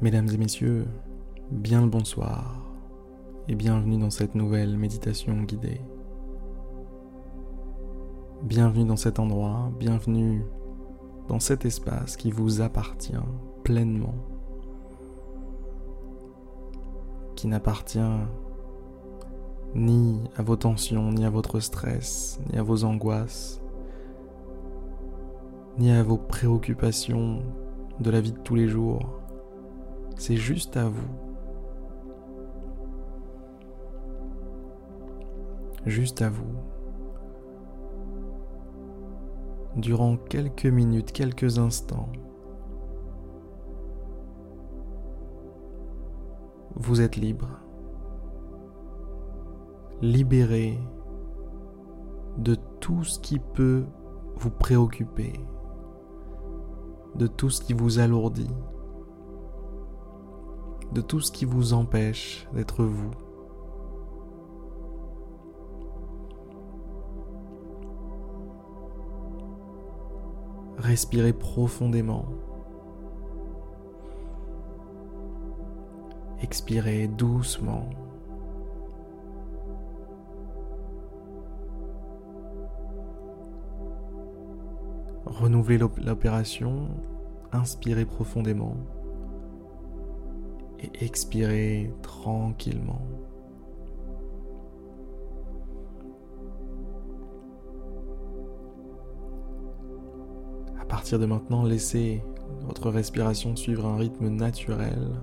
Mesdames et messieurs, bien le bonsoir et bienvenue dans cette nouvelle méditation guidée. Bienvenue dans cet endroit, bienvenue dans cet espace qui vous appartient pleinement, qui n'appartient ni à vos tensions, ni à votre stress, ni à vos angoisses, ni à vos préoccupations de la vie de tous les jours c'est juste à vous. Juste à vous. Durant quelques minutes, quelques instants, vous êtes libre. Libéré de tout ce qui peut vous préoccuper, de tout ce qui vous alourdit de tout ce qui vous empêche d'être vous. Respirez profondément. Expirez doucement. Renouvelez l'opération. Inspirez profondément et expirez tranquillement. À partir de maintenant, laissez votre respiration suivre un rythme naturel.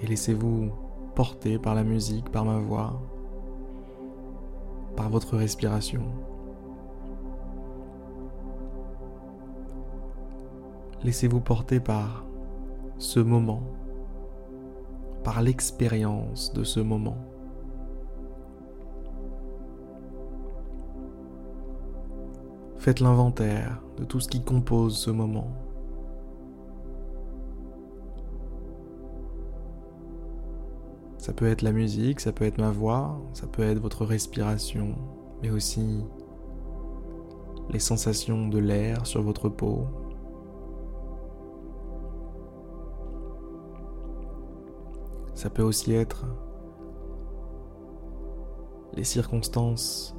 Et laissez-vous porter par la musique, par ma voix, par votre respiration. Laissez-vous porter par ce moment, par l'expérience de ce moment. Faites l'inventaire de tout ce qui compose ce moment. Ça peut être la musique, ça peut être ma voix, ça peut être votre respiration, mais aussi les sensations de l'air sur votre peau, Ça peut aussi être les circonstances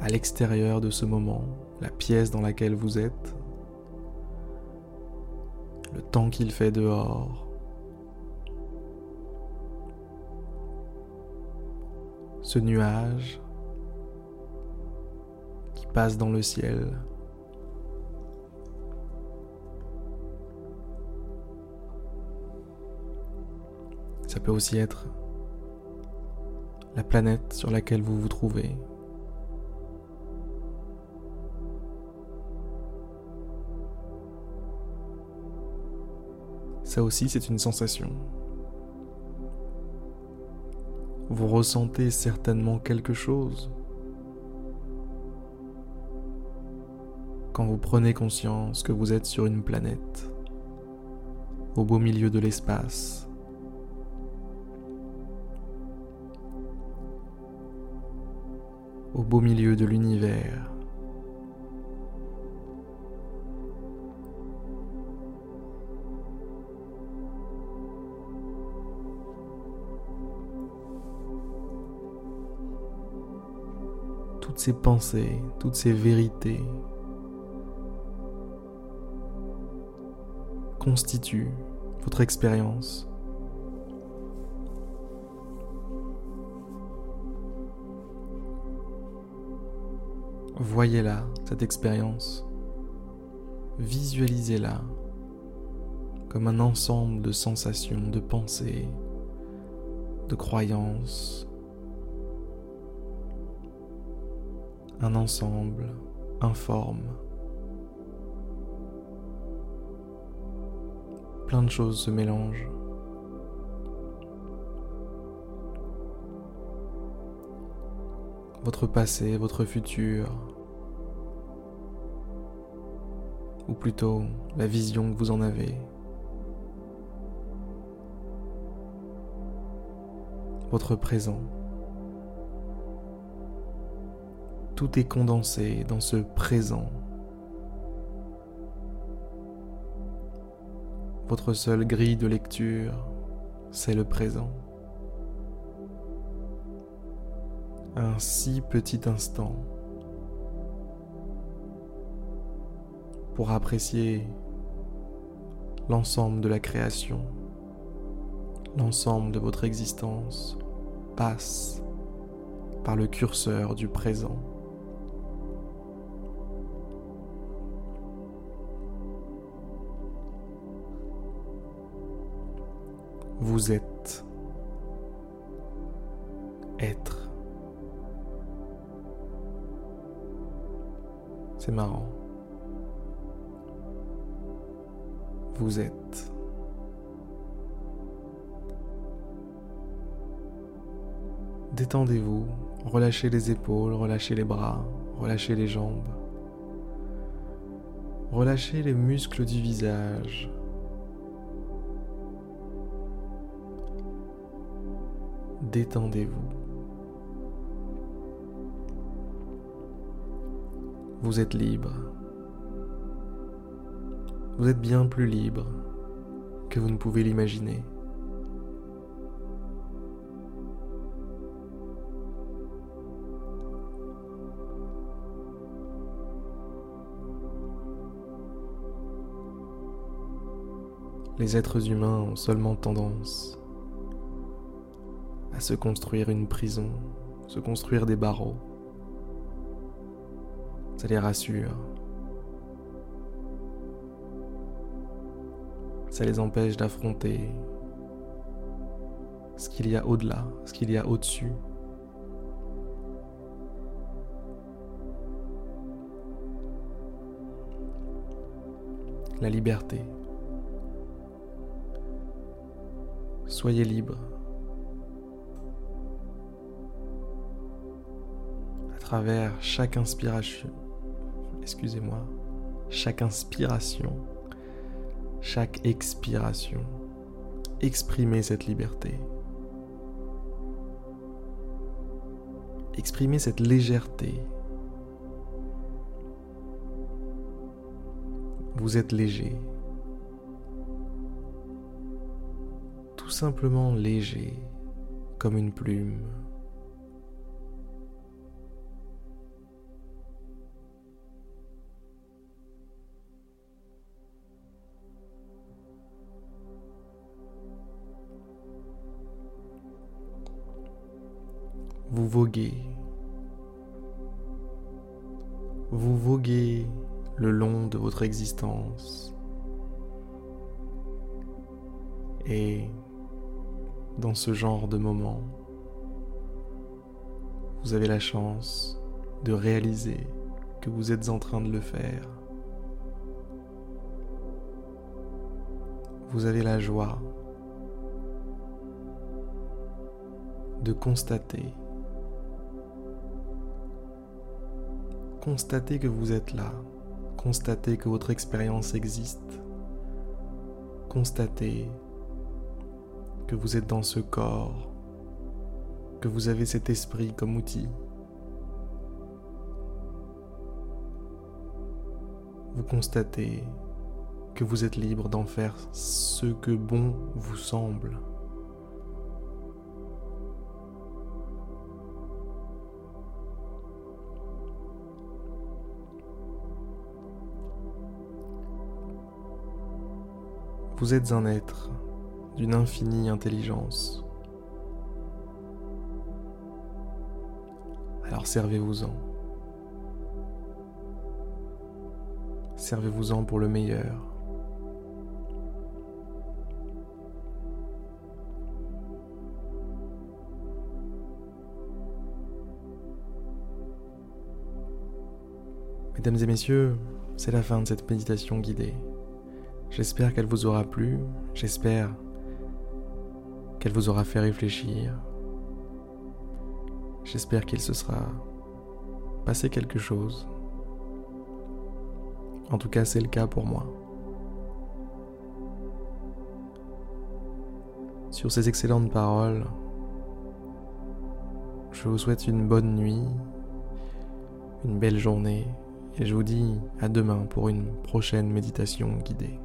à l'extérieur de ce moment, la pièce dans laquelle vous êtes, le temps qu'il fait dehors, ce nuage qui passe dans le ciel. Ça peut aussi être la planète sur laquelle vous vous trouvez. Ça aussi, c'est une sensation. Vous ressentez certainement quelque chose quand vous prenez conscience que vous êtes sur une planète, au beau milieu de l'espace, au beau milieu de l'univers. Toutes ces pensées, toutes ces vérités constituent votre expérience. Voyez-la, cette expérience. Visualisez-la comme un ensemble de sensations, de pensées, de croyances. Un ensemble informe. Plein de choses se mélangent. Votre passé, votre futur, ou plutôt la vision que vous en avez. Votre présent. Tout est condensé dans ce présent. Votre seule grille de lecture, c'est le présent. Un si petit instant pour apprécier l'ensemble de la création, l'ensemble de votre existence passe par le curseur du présent. Vous êtes être. Marrant. Vous êtes. Détendez-vous, relâchez les épaules, relâchez les bras, relâchez les jambes. Relâchez les muscles du visage. Détendez-vous. Vous êtes libre. Vous êtes bien plus libre que vous ne pouvez l'imaginer. Les êtres humains ont seulement tendance à se construire une prison, se construire des barreaux. Ça les rassure. Ça les empêche d'affronter ce qu'il y a au-delà, ce qu'il y a au-dessus. La liberté. Soyez libre. À travers chaque inspiration, excusez-moi, chaque inspiration, chaque expiration, exprimez cette liberté. Exprimez cette légèreté. Vous êtes léger. Tout simplement léger, comme une plume. Vous voguez. Vous voguez le long de votre existence. Et dans ce genre de moment, vous avez la chance de réaliser que vous êtes en train de le faire. Vous avez la joie de constater Constatez que vous êtes là. Constatez que votre expérience existe. Constatez que vous êtes dans ce corps, que vous avez cet esprit comme outil. Vous constatez que vous êtes libre d'en faire ce que bon vous semble. Vous êtes un être d'une infinie intelligence. Alors servez-vous-en. Servez-vous-en pour le meilleur. Mesdames et messieurs, c'est la fin de cette méditation guidée. J'espère qu'elle vous aura plu, j'espère qu'elle vous aura fait réfléchir, j'espère qu'il se sera passé quelque chose. En tout cas, c'est le cas pour moi. Sur ces excellentes paroles, je vous souhaite une bonne nuit, une belle journée et je vous dis à demain pour une prochaine méditation guidée.